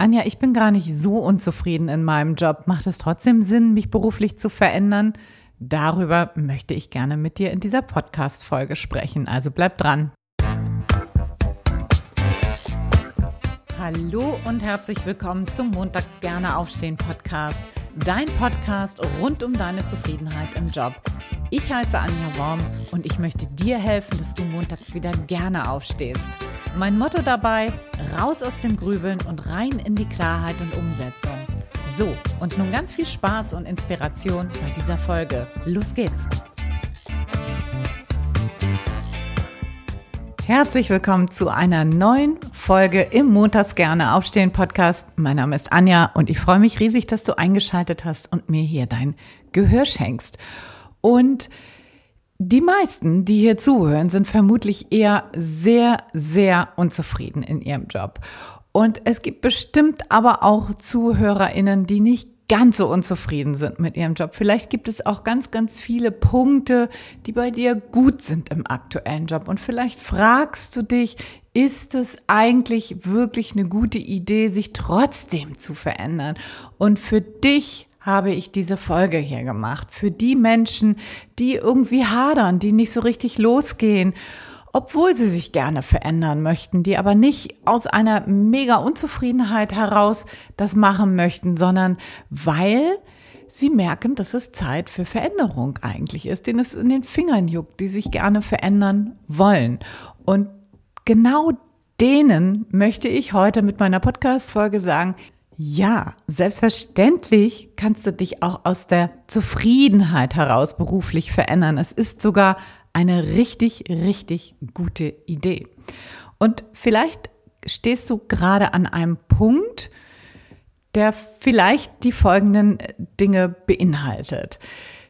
Anja, ich bin gar nicht so unzufrieden in meinem Job. Macht es trotzdem Sinn, mich beruflich zu verändern? Darüber möchte ich gerne mit dir in dieser Podcast-Folge sprechen. Also bleib dran. Hallo und herzlich willkommen zum Montags gerne aufstehen Podcast. Dein Podcast rund um deine Zufriedenheit im Job. Ich heiße Anja Worm und ich möchte dir helfen, dass du montags wieder gerne aufstehst. Mein Motto dabei, raus aus dem Grübeln und rein in die Klarheit und Umsetzung. So, und nun ganz viel Spaß und Inspiration bei dieser Folge. Los geht's! Herzlich willkommen zu einer neuen Folge im Montags gerne aufstehen Podcast. Mein Name ist Anja und ich freue mich riesig, dass du eingeschaltet hast und mir hier dein Gehör schenkst. Und die meisten, die hier zuhören, sind vermutlich eher sehr, sehr unzufrieden in ihrem Job. Und es gibt bestimmt aber auch ZuhörerInnen, die nicht ganz so unzufrieden sind mit ihrem Job. Vielleicht gibt es auch ganz, ganz viele Punkte, die bei dir gut sind im aktuellen Job. Und vielleicht fragst du dich, ist es eigentlich wirklich eine gute Idee, sich trotzdem zu verändern und für dich habe ich diese Folge hier gemacht. Für die Menschen, die irgendwie hadern, die nicht so richtig losgehen, obwohl sie sich gerne verändern möchten, die aber nicht aus einer mega Unzufriedenheit heraus das machen möchten, sondern weil sie merken, dass es Zeit für Veränderung eigentlich ist, denen es in den Fingern juckt, die sich gerne verändern wollen. Und genau denen möchte ich heute mit meiner Podcast-Folge sagen, ja, selbstverständlich kannst du dich auch aus der Zufriedenheit heraus beruflich verändern. Es ist sogar eine richtig, richtig gute Idee. Und vielleicht stehst du gerade an einem Punkt, der vielleicht die folgenden Dinge beinhaltet.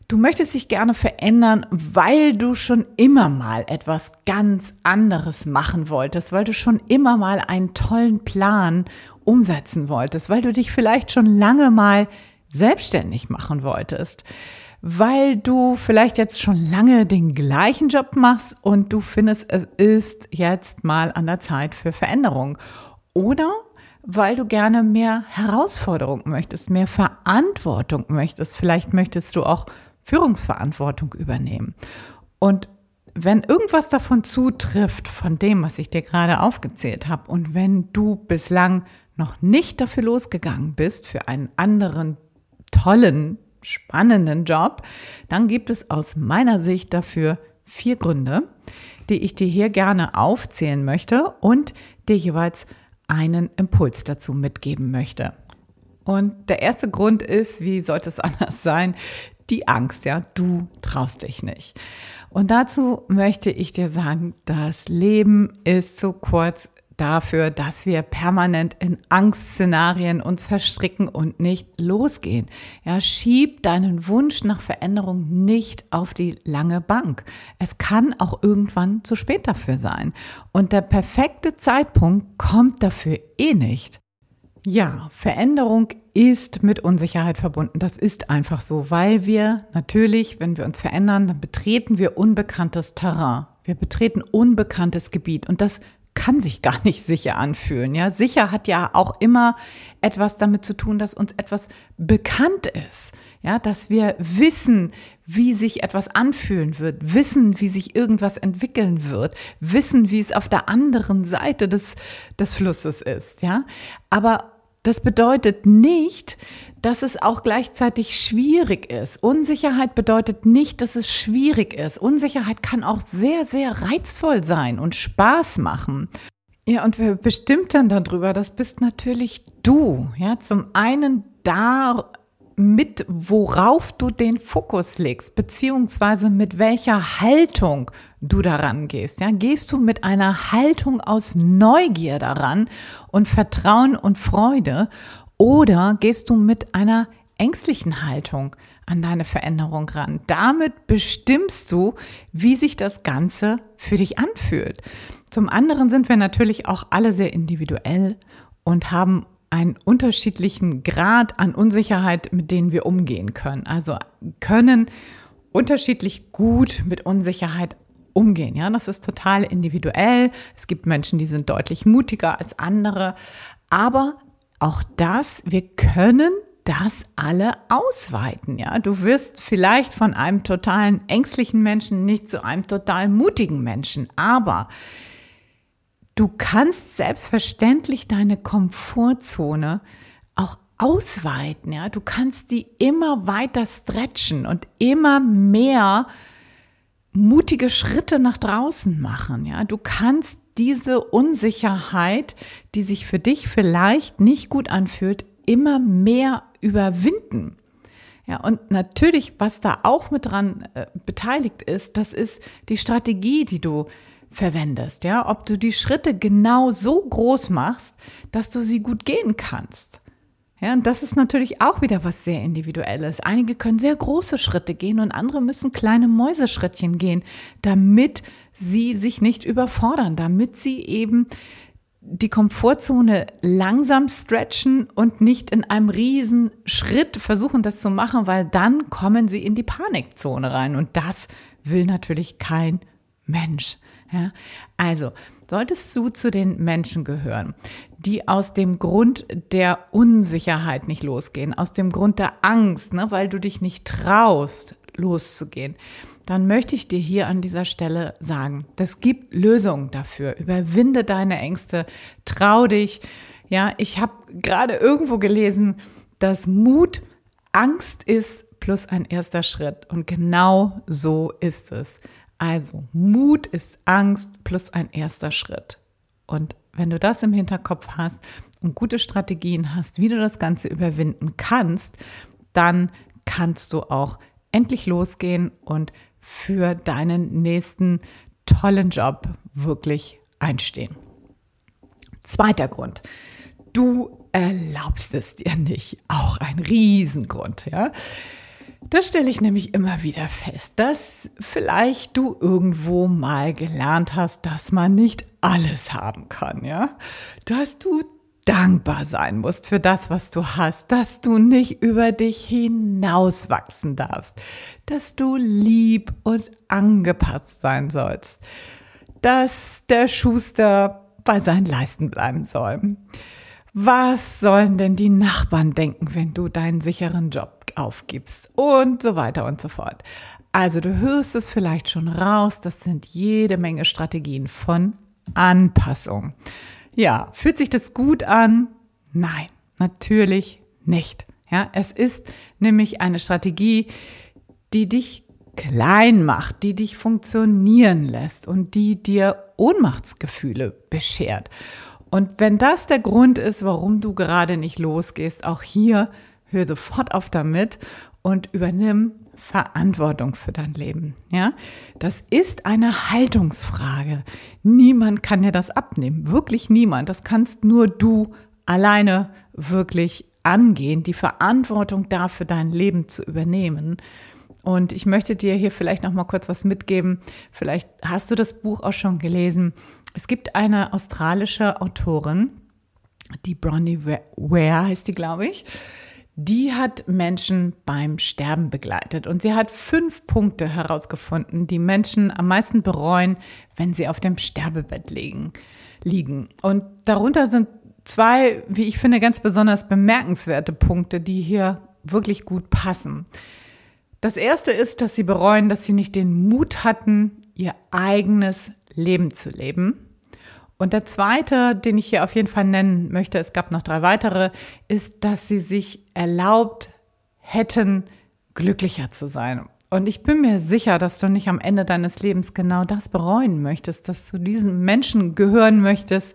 Du möchtest dich gerne verändern, weil du schon immer mal etwas ganz anderes machen wolltest, weil du schon immer mal einen tollen Plan umsetzen wolltest, weil du dich vielleicht schon lange mal selbstständig machen wolltest, weil du vielleicht jetzt schon lange den gleichen Job machst und du findest, es ist jetzt mal an der Zeit für Veränderung. Oder weil du gerne mehr Herausforderung möchtest, mehr Verantwortung möchtest. Vielleicht möchtest du auch Führungsverantwortung übernehmen. Und wenn irgendwas davon zutrifft, von dem, was ich dir gerade aufgezählt habe, und wenn du bislang noch nicht dafür losgegangen bist, für einen anderen tollen, spannenden Job, dann gibt es aus meiner Sicht dafür vier Gründe, die ich dir hier gerne aufzählen möchte und dir jeweils einen Impuls dazu mitgeben möchte. Und der erste Grund ist, wie sollte es anders sein, die Angst, ja, du traust dich nicht. Und dazu möchte ich dir sagen, das Leben ist so kurz dafür, dass wir permanent in Angstszenarien uns verstricken und nicht losgehen. Ja, schieb deinen Wunsch nach Veränderung nicht auf die lange Bank. Es kann auch irgendwann zu spät dafür sein. Und der perfekte Zeitpunkt kommt dafür eh nicht. Ja, Veränderung ist mit Unsicherheit verbunden. Das ist einfach so, weil wir natürlich, wenn wir uns verändern, dann betreten wir unbekanntes Terrain. Wir betreten unbekanntes Gebiet und das kann sich gar nicht sicher anfühlen. Ja, sicher hat ja auch immer etwas damit zu tun, dass uns etwas bekannt ist. Ja, dass wir wissen, wie sich etwas anfühlen wird, wissen, wie sich irgendwas entwickeln wird, wissen, wie es auf der anderen Seite des, des Flusses ist. Ja, aber das bedeutet nicht, dass es auch gleichzeitig schwierig ist. Unsicherheit bedeutet nicht, dass es schwierig ist. Unsicherheit kann auch sehr, sehr reizvoll sein und Spaß machen. Ja, und wer bestimmt dann darüber? Das bist natürlich du. Ja, zum einen da mit worauf du den Fokus legst, beziehungsweise mit welcher Haltung du daran gehst. Ja, gehst du mit einer Haltung aus Neugier daran und Vertrauen und Freude oder gehst du mit einer ängstlichen Haltung an deine Veränderung ran? Damit bestimmst du, wie sich das Ganze für dich anfühlt. Zum anderen sind wir natürlich auch alle sehr individuell und haben einen unterschiedlichen Grad an Unsicherheit, mit denen wir umgehen können. Also können unterschiedlich gut mit Unsicherheit umgehen. Ja, das ist total individuell. Es gibt Menschen, die sind deutlich mutiger als andere. Aber auch das, wir können das alle ausweiten, ja. Du wirst vielleicht von einem totalen ängstlichen Menschen nicht zu einem total mutigen Menschen, aber du kannst selbstverständlich deine Komfortzone auch ausweiten, ja. Du kannst die immer weiter stretchen und immer mehr mutige Schritte nach draußen machen, ja. Du kannst diese Unsicherheit, die sich für dich vielleicht nicht gut anfühlt, immer mehr überwinden. Ja, und natürlich, was da auch mit dran äh, beteiligt ist, das ist die Strategie, die du verwendest. Ja, ob du die Schritte genau so groß machst, dass du sie gut gehen kannst. Ja, und das ist natürlich auch wieder was sehr Individuelles. Einige können sehr große Schritte gehen und andere müssen kleine Mäuseschrittchen gehen, damit sie sich nicht überfordern, damit sie eben die Komfortzone langsam stretchen und nicht in einem riesen Schritt versuchen, das zu machen, weil dann kommen sie in die Panikzone rein und das will natürlich kein Mensch. Ja? Also, solltest du zu den Menschen gehören, die aus dem Grund der Unsicherheit nicht losgehen, aus dem Grund der Angst, ne, weil du dich nicht traust, loszugehen, dann möchte ich dir hier an dieser Stelle sagen, es gibt Lösungen dafür. Überwinde deine Ängste, trau dich. Ja, ich habe gerade irgendwo gelesen, dass Mut Angst ist plus ein erster Schritt. Und genau so ist es. Also, Mut ist Angst plus ein erster Schritt. Und wenn du das im Hinterkopf hast und gute Strategien hast, wie du das Ganze überwinden kannst, dann kannst du auch endlich losgehen und für deinen nächsten tollen Job wirklich einstehen. Zweiter Grund. Du erlaubst es dir nicht. Auch ein Riesengrund, ja. Das stelle ich nämlich immer wieder fest, dass vielleicht du irgendwo mal gelernt hast, dass man nicht alles haben kann, ja. Dass du dankbar sein musst für das, was du hast, dass du nicht über dich hinauswachsen darfst, dass du lieb und angepasst sein sollst, dass der Schuster bei seinen Leisten bleiben soll. Was sollen denn die Nachbarn denken, wenn du deinen sicheren Job aufgibst und so weiter und so fort. Also du hörst es vielleicht schon raus, das sind jede Menge Strategien von Anpassung. Ja, fühlt sich das gut an? Nein, natürlich nicht. Ja, es ist nämlich eine Strategie, die dich klein macht, die dich funktionieren lässt und die dir Ohnmachtsgefühle beschert. Und wenn das der Grund ist, warum du gerade nicht losgehst, auch hier hör sofort auf damit und übernimm Verantwortung für dein Leben. Ja, das ist eine Haltungsfrage. Niemand kann dir das abnehmen. Wirklich niemand. Das kannst nur du alleine wirklich angehen, die Verantwortung dafür dein Leben zu übernehmen. Und ich möchte dir hier vielleicht noch mal kurz was mitgeben. Vielleicht hast du das Buch auch schon gelesen. Es gibt eine australische Autorin, die Bronnie Ware heißt die, glaube ich die hat Menschen beim Sterben begleitet und sie hat fünf Punkte herausgefunden, die Menschen am meisten bereuen, wenn sie auf dem Sterbebett liegen. liegen. Und darunter sind zwei, wie ich finde, ganz besonders bemerkenswerte Punkte, die hier wirklich gut passen. Das erste ist, dass sie bereuen, dass sie nicht den Mut hatten, ihr eigenes Leben zu leben. Und der zweite, den ich hier auf jeden Fall nennen möchte, es gab noch drei weitere, ist, dass sie sich erlaubt hätten, glücklicher zu sein. Und ich bin mir sicher, dass du nicht am Ende deines Lebens genau das bereuen möchtest, dass du diesen Menschen gehören möchtest,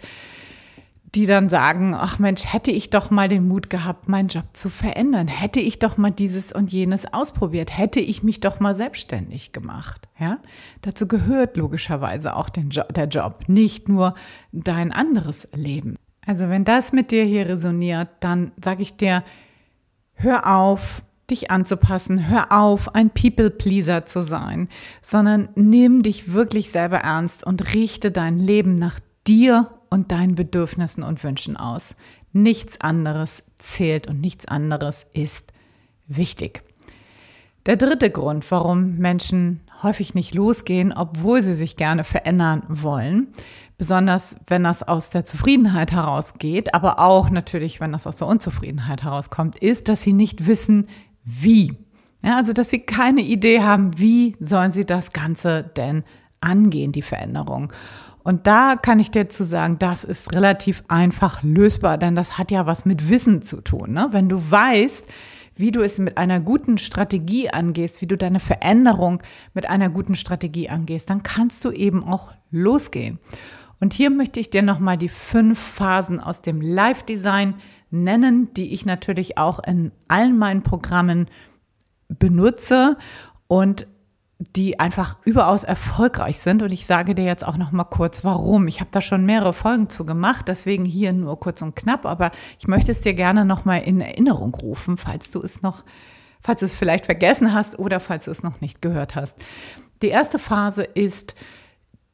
die dann sagen, ach Mensch, hätte ich doch mal den Mut gehabt, meinen Job zu verändern, hätte ich doch mal dieses und jenes ausprobiert, hätte ich mich doch mal selbstständig gemacht. Ja, dazu gehört logischerweise auch jo der Job, nicht nur dein anderes Leben. Also wenn das mit dir hier resoniert, dann sage ich dir, hör auf, dich anzupassen, hör auf, ein People-Pleaser zu sein, sondern nimm dich wirklich selber ernst und richte dein Leben nach dir und deinen Bedürfnissen und Wünschen aus. Nichts anderes zählt und nichts anderes ist wichtig. Der dritte Grund, warum Menschen häufig nicht losgehen, obwohl sie sich gerne verändern wollen, besonders wenn das aus der Zufriedenheit herausgeht, aber auch natürlich, wenn das aus der Unzufriedenheit herauskommt, ist, dass sie nicht wissen, wie. Ja, also, dass sie keine Idee haben, wie sollen sie das Ganze denn angehen, die Veränderung. Und da kann ich dir zu sagen, das ist relativ einfach lösbar, denn das hat ja was mit Wissen zu tun. Ne? Wenn du weißt, wie du es mit einer guten Strategie angehst, wie du deine Veränderung mit einer guten Strategie angehst, dann kannst du eben auch losgehen. Und hier möchte ich dir nochmal die fünf Phasen aus dem Live-Design nennen, die ich natürlich auch in allen meinen Programmen benutze und die einfach überaus erfolgreich sind. Und ich sage dir jetzt auch noch mal kurz, warum. Ich habe da schon mehrere Folgen zu gemacht, deswegen hier nur kurz und knapp. Aber ich möchte es dir gerne noch mal in Erinnerung rufen, falls du es noch, falls du es vielleicht vergessen hast oder falls du es noch nicht gehört hast. Die erste Phase ist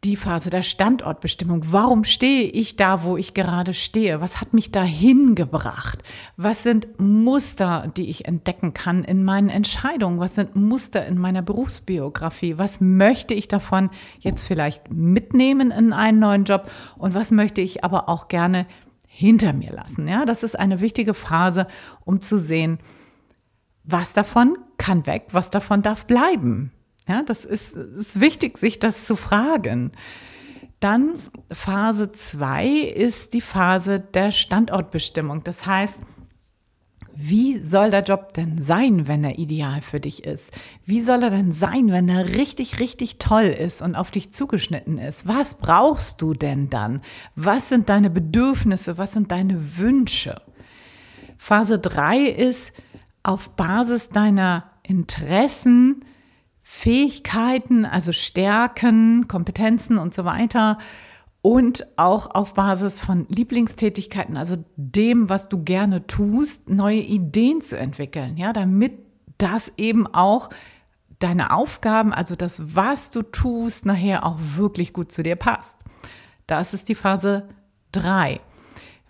die Phase der Standortbestimmung. Warum stehe ich da, wo ich gerade stehe? Was hat mich dahin gebracht? Was sind Muster, die ich entdecken kann in meinen Entscheidungen? Was sind Muster in meiner Berufsbiografie? Was möchte ich davon jetzt vielleicht mitnehmen in einen neuen Job? Und was möchte ich aber auch gerne hinter mir lassen? Ja, das ist eine wichtige Phase, um zu sehen, was davon kann weg, was davon darf bleiben. Ja, das ist, ist wichtig, sich das zu fragen. Dann Phase 2 ist die Phase der Standortbestimmung. Das heißt, wie soll der Job denn sein, wenn er ideal für dich ist? Wie soll er denn sein, wenn er richtig, richtig toll ist und auf dich zugeschnitten ist? Was brauchst du denn dann? Was sind deine Bedürfnisse? Was sind deine Wünsche? Phase 3 ist auf Basis deiner Interessen, Fähigkeiten, also Stärken, Kompetenzen und so weiter und auch auf Basis von Lieblingstätigkeiten, also dem, was du gerne tust, neue Ideen zu entwickeln, ja, damit das eben auch deine Aufgaben, also das, was du tust, nachher auch wirklich gut zu dir passt. Das ist die Phase drei.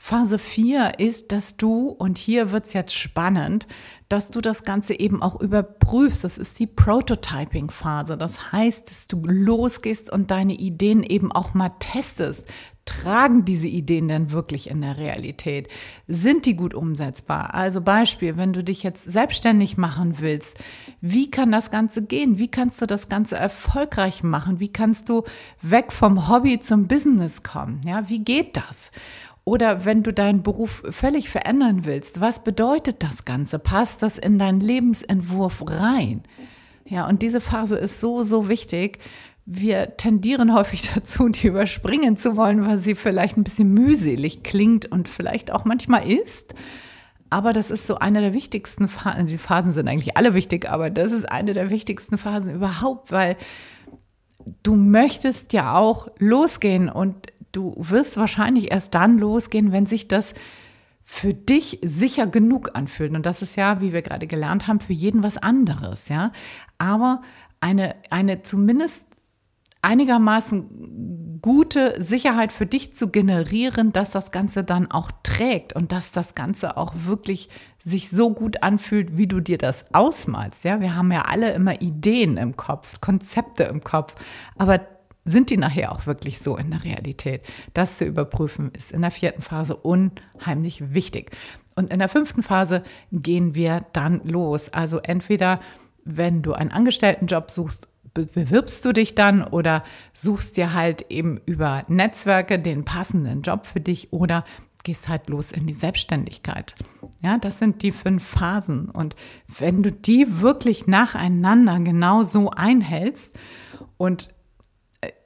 Phase 4 ist, dass du, und hier wird's jetzt spannend, dass du das Ganze eben auch überprüfst. Das ist die Prototyping-Phase. Das heißt, dass du losgehst und deine Ideen eben auch mal testest. Tragen diese Ideen denn wirklich in der Realität? Sind die gut umsetzbar? Also Beispiel, wenn du dich jetzt selbstständig machen willst, wie kann das Ganze gehen? Wie kannst du das Ganze erfolgreich machen? Wie kannst du weg vom Hobby zum Business kommen? Ja, wie geht das? Oder wenn du deinen Beruf völlig verändern willst, was bedeutet das Ganze? Passt das in deinen Lebensentwurf rein? Ja, und diese Phase ist so, so wichtig. Wir tendieren häufig dazu, die überspringen zu wollen, weil sie vielleicht ein bisschen mühselig klingt und vielleicht auch manchmal ist. Aber das ist so eine der wichtigsten Phasen. Die Phasen sind eigentlich alle wichtig, aber das ist eine der wichtigsten Phasen überhaupt, weil du möchtest ja auch losgehen und du wirst wahrscheinlich erst dann losgehen, wenn sich das für dich sicher genug anfühlt. Und das ist ja, wie wir gerade gelernt haben, für jeden was anderes, ja. Aber eine, eine zumindest einigermaßen gute Sicherheit für dich zu generieren, dass das Ganze dann auch trägt und dass das Ganze auch wirklich sich so gut anfühlt, wie du dir das ausmalst. Ja, wir haben ja alle immer Ideen im Kopf, Konzepte im Kopf, aber sind die nachher auch wirklich so in der Realität? Das zu überprüfen ist in der vierten Phase unheimlich wichtig. Und in der fünften Phase gehen wir dann los. Also entweder, wenn du einen Angestelltenjob suchst, bewirbst du dich dann oder suchst dir halt eben über Netzwerke den passenden Job für dich oder gehst halt los in die Selbstständigkeit. Ja, das sind die fünf Phasen. Und wenn du die wirklich nacheinander genau so einhältst und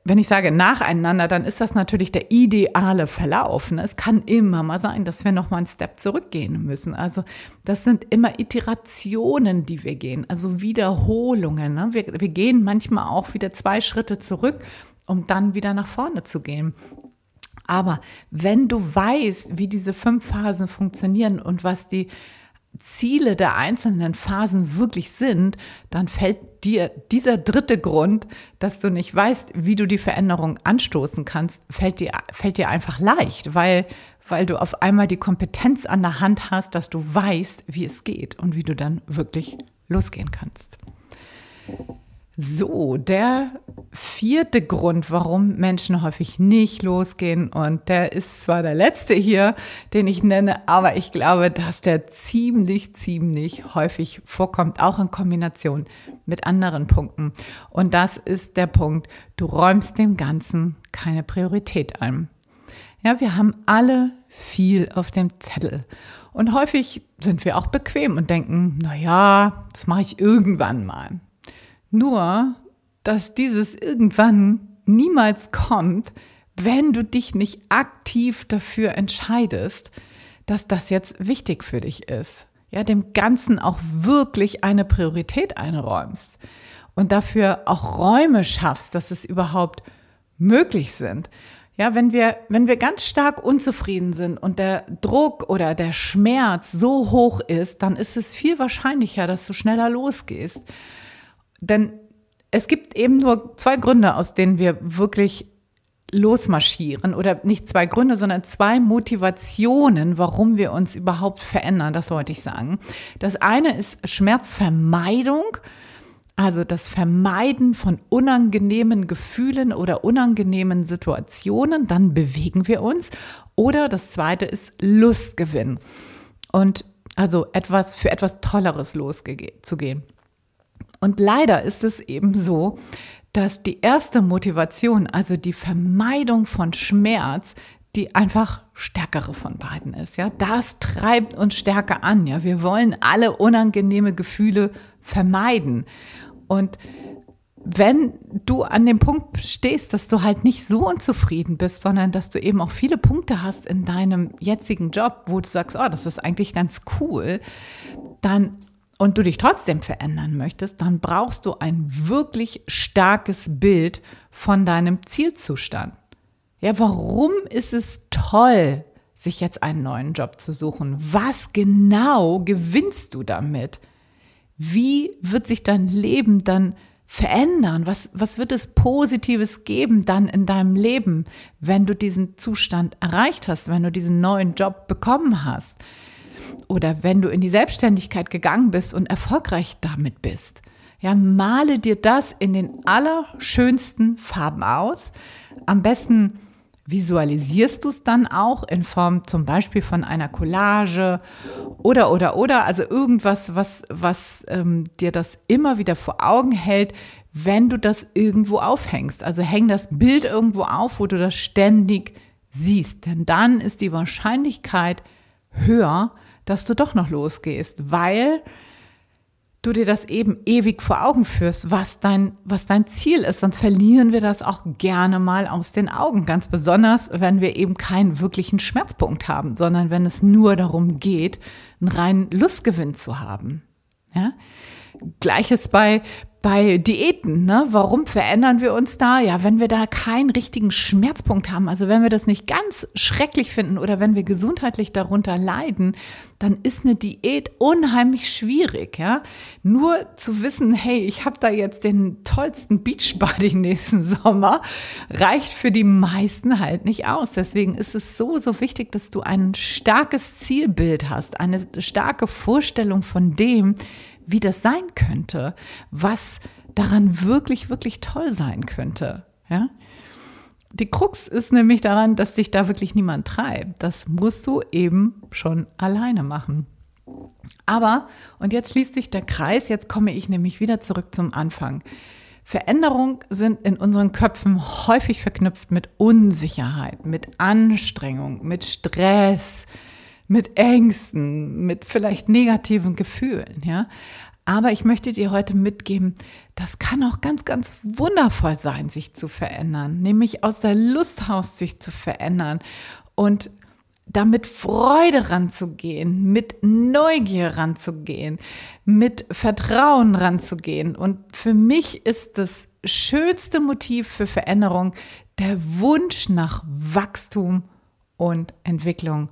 wenn ich sage nacheinander, dann ist das natürlich der ideale Verlauf. Ne? Es kann immer mal sein, dass wir noch mal einen Step zurückgehen müssen. Also das sind immer Iterationen, die wir gehen, also Wiederholungen. Ne? Wir, wir gehen manchmal auch wieder zwei Schritte zurück, um dann wieder nach vorne zu gehen. Aber wenn du weißt, wie diese fünf Phasen funktionieren und was die Ziele der einzelnen Phasen wirklich sind, dann fällt dir dieser dritte Grund, dass du nicht weißt, wie du die Veränderung anstoßen kannst, fällt dir, fällt dir einfach leicht, weil, weil du auf einmal die Kompetenz an der Hand hast, dass du weißt, wie es geht und wie du dann wirklich losgehen kannst. So, der vierte Grund, warum Menschen häufig nicht losgehen, und der ist zwar der letzte hier, den ich nenne, aber ich glaube, dass der ziemlich, ziemlich häufig vorkommt, auch in Kombination mit anderen Punkten. Und das ist der Punkt, du räumst dem Ganzen keine Priorität ein. Ja, wir haben alle viel auf dem Zettel. Und häufig sind wir auch bequem und denken, na ja, das mache ich irgendwann mal. Nur, dass dieses irgendwann niemals kommt, wenn du dich nicht aktiv dafür entscheidest, dass das jetzt wichtig für dich ist. Ja, dem Ganzen auch wirklich eine Priorität einräumst und dafür auch Räume schaffst, dass es überhaupt möglich sind. Ja, wenn wir, wenn wir ganz stark unzufrieden sind und der Druck oder der Schmerz so hoch ist, dann ist es viel wahrscheinlicher, dass du schneller losgehst. Denn es gibt eben nur zwei Gründe, aus denen wir wirklich losmarschieren oder nicht zwei Gründe, sondern zwei Motivationen, warum wir uns überhaupt verändern, das wollte ich sagen. Das eine ist Schmerzvermeidung, also das Vermeiden von unangenehmen Gefühlen oder unangenehmen Situationen, dann bewegen wir uns. Oder das zweite ist Lustgewinn. Und also etwas für etwas Tolleres loszugehen. Und leider ist es eben so, dass die erste Motivation, also die Vermeidung von Schmerz, die einfach stärkere von beiden ist. Ja, das treibt uns stärker an. Ja, wir wollen alle unangenehme Gefühle vermeiden. Und wenn du an dem Punkt stehst, dass du halt nicht so unzufrieden bist, sondern dass du eben auch viele Punkte hast in deinem jetzigen Job, wo du sagst, oh, das ist eigentlich ganz cool, dann und du dich trotzdem verändern möchtest, dann brauchst du ein wirklich starkes Bild von deinem Zielzustand. Ja, warum ist es toll, sich jetzt einen neuen Job zu suchen? Was genau gewinnst du damit? Wie wird sich dein Leben dann verändern? Was, was wird es Positives geben dann in deinem Leben, wenn du diesen Zustand erreicht hast, wenn du diesen neuen Job bekommen hast? Oder wenn du in die Selbstständigkeit gegangen bist und erfolgreich damit bist. Ja, male dir das in den allerschönsten Farben aus. Am besten visualisierst du es dann auch in Form zum Beispiel von einer Collage oder oder oder also irgendwas, was was ähm, dir das immer wieder vor Augen hält, wenn du das irgendwo aufhängst. Also häng das Bild irgendwo auf, wo du das ständig siehst, denn dann ist die Wahrscheinlichkeit höher, dass du doch noch losgehst, weil du dir das eben ewig vor Augen führst, was dein, was dein Ziel ist. Sonst verlieren wir das auch gerne mal aus den Augen. Ganz besonders, wenn wir eben keinen wirklichen Schmerzpunkt haben, sondern wenn es nur darum geht, einen reinen Lustgewinn zu haben. Ja? Gleiches bei, bei Diäten, ne? Warum verändern wir uns da? Ja, wenn wir da keinen richtigen Schmerzpunkt haben, also wenn wir das nicht ganz schrecklich finden oder wenn wir gesundheitlich darunter leiden, dann ist eine Diät unheimlich schwierig, ja? Nur zu wissen, hey, ich habe da jetzt den tollsten Beachbody nächsten Sommer, reicht für die meisten halt nicht aus. Deswegen ist es so, so wichtig, dass du ein starkes Zielbild hast, eine starke Vorstellung von dem, wie das sein könnte, was daran wirklich, wirklich toll sein könnte. Ja? Die Krux ist nämlich daran, dass dich da wirklich niemand treibt. Das musst du eben schon alleine machen. Aber, und jetzt schließt sich der Kreis, jetzt komme ich nämlich wieder zurück zum Anfang. Veränderungen sind in unseren Köpfen häufig verknüpft mit Unsicherheit, mit Anstrengung, mit Stress, mit Ängsten, mit vielleicht negativen Gefühlen, ja. Aber ich möchte dir heute mitgeben, das kann auch ganz, ganz wundervoll sein, sich zu verändern, nämlich aus der Lust heraus sich zu verändern und damit Freude ranzugehen, mit Neugier ranzugehen, mit Vertrauen ranzugehen. Und für mich ist das schönste Motiv für Veränderung der Wunsch nach Wachstum und Entwicklung.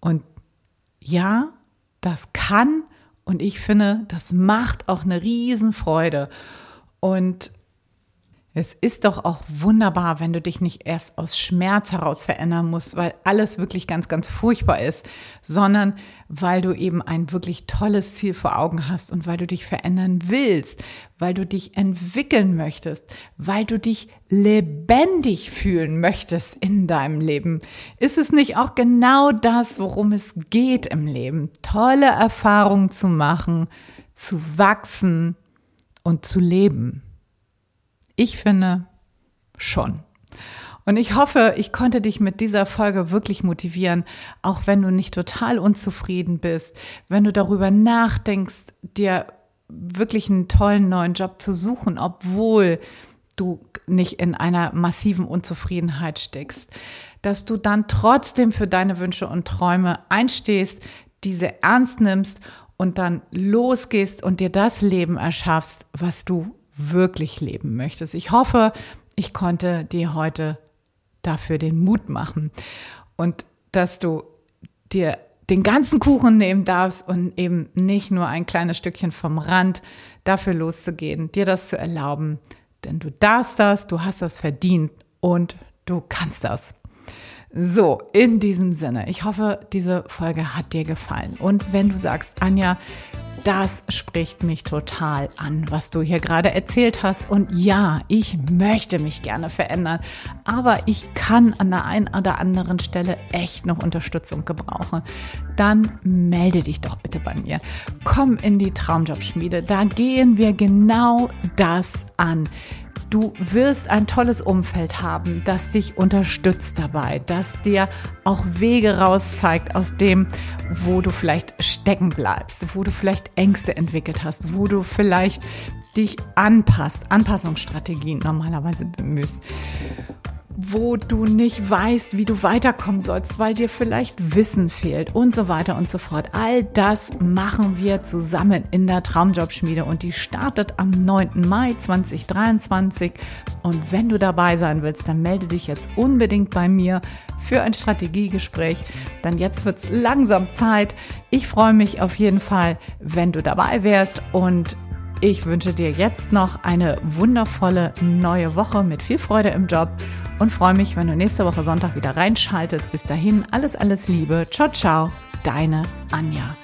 Und ja, das kann und ich finde, das macht auch eine Riesenfreude. Und Es ist doch auch wunderbar, wenn du dich nicht erst aus Schmerz heraus verändern musst, weil alles wirklich ganz, ganz furchtbar ist, sondern weil du eben ein wirklich tolles Ziel vor Augen hast und weil du dich verändern willst, weil du dich entwickeln möchtest, weil du dich lebendig fühlen möchtest in deinem Leben. Ist es nicht auch genau das, worum es geht im Leben? Tolle Erfahrungen zu machen, zu wachsen und zu leben. Ich finde schon. Und ich hoffe, ich konnte dich mit dieser Folge wirklich motivieren, auch wenn du nicht total unzufrieden bist, wenn du darüber nachdenkst, dir wirklich einen tollen neuen Job zu suchen, obwohl du nicht in einer massiven Unzufriedenheit steckst, dass du dann trotzdem für deine Wünsche und Träume einstehst, diese ernst nimmst und dann losgehst und dir das Leben erschaffst, was du wirklich leben möchtest. Ich hoffe, ich konnte dir heute dafür den Mut machen und dass du dir den ganzen Kuchen nehmen darfst und eben nicht nur ein kleines Stückchen vom Rand dafür loszugehen, dir das zu erlauben. Denn du darfst das, du hast das verdient und du kannst das. So, in diesem Sinne, ich hoffe, diese Folge hat dir gefallen. Und wenn du sagst, Anja, das spricht mich total an, was du hier gerade erzählt hast. Und ja, ich möchte mich gerne verändern, aber ich kann an der einen oder anderen Stelle echt noch Unterstützung gebrauchen. Dann melde dich doch bitte bei mir. Komm in die Traumjobschmiede. Da gehen wir genau das an. Du wirst ein tolles Umfeld haben, das dich unterstützt dabei, das dir auch Wege raus zeigt aus dem, wo du vielleicht stecken bleibst, wo du vielleicht Ängste entwickelt hast, wo du vielleicht dich anpasst, Anpassungsstrategien normalerweise bemühst wo du nicht weißt, wie du weiterkommen sollst, weil dir vielleicht Wissen fehlt und so weiter und so fort. All das machen wir zusammen in der Traumjobschmiede und die startet am 9. Mai 2023. Und wenn du dabei sein willst, dann melde dich jetzt unbedingt bei mir für ein Strategiegespräch. Dann jetzt wird's langsam Zeit. Ich freue mich auf jeden Fall, wenn du dabei wärst und ich wünsche dir jetzt noch eine wundervolle neue Woche mit viel Freude im Job und freue mich, wenn du nächste Woche Sonntag wieder reinschaltest. Bis dahin, alles, alles Liebe. Ciao, ciao, deine Anja.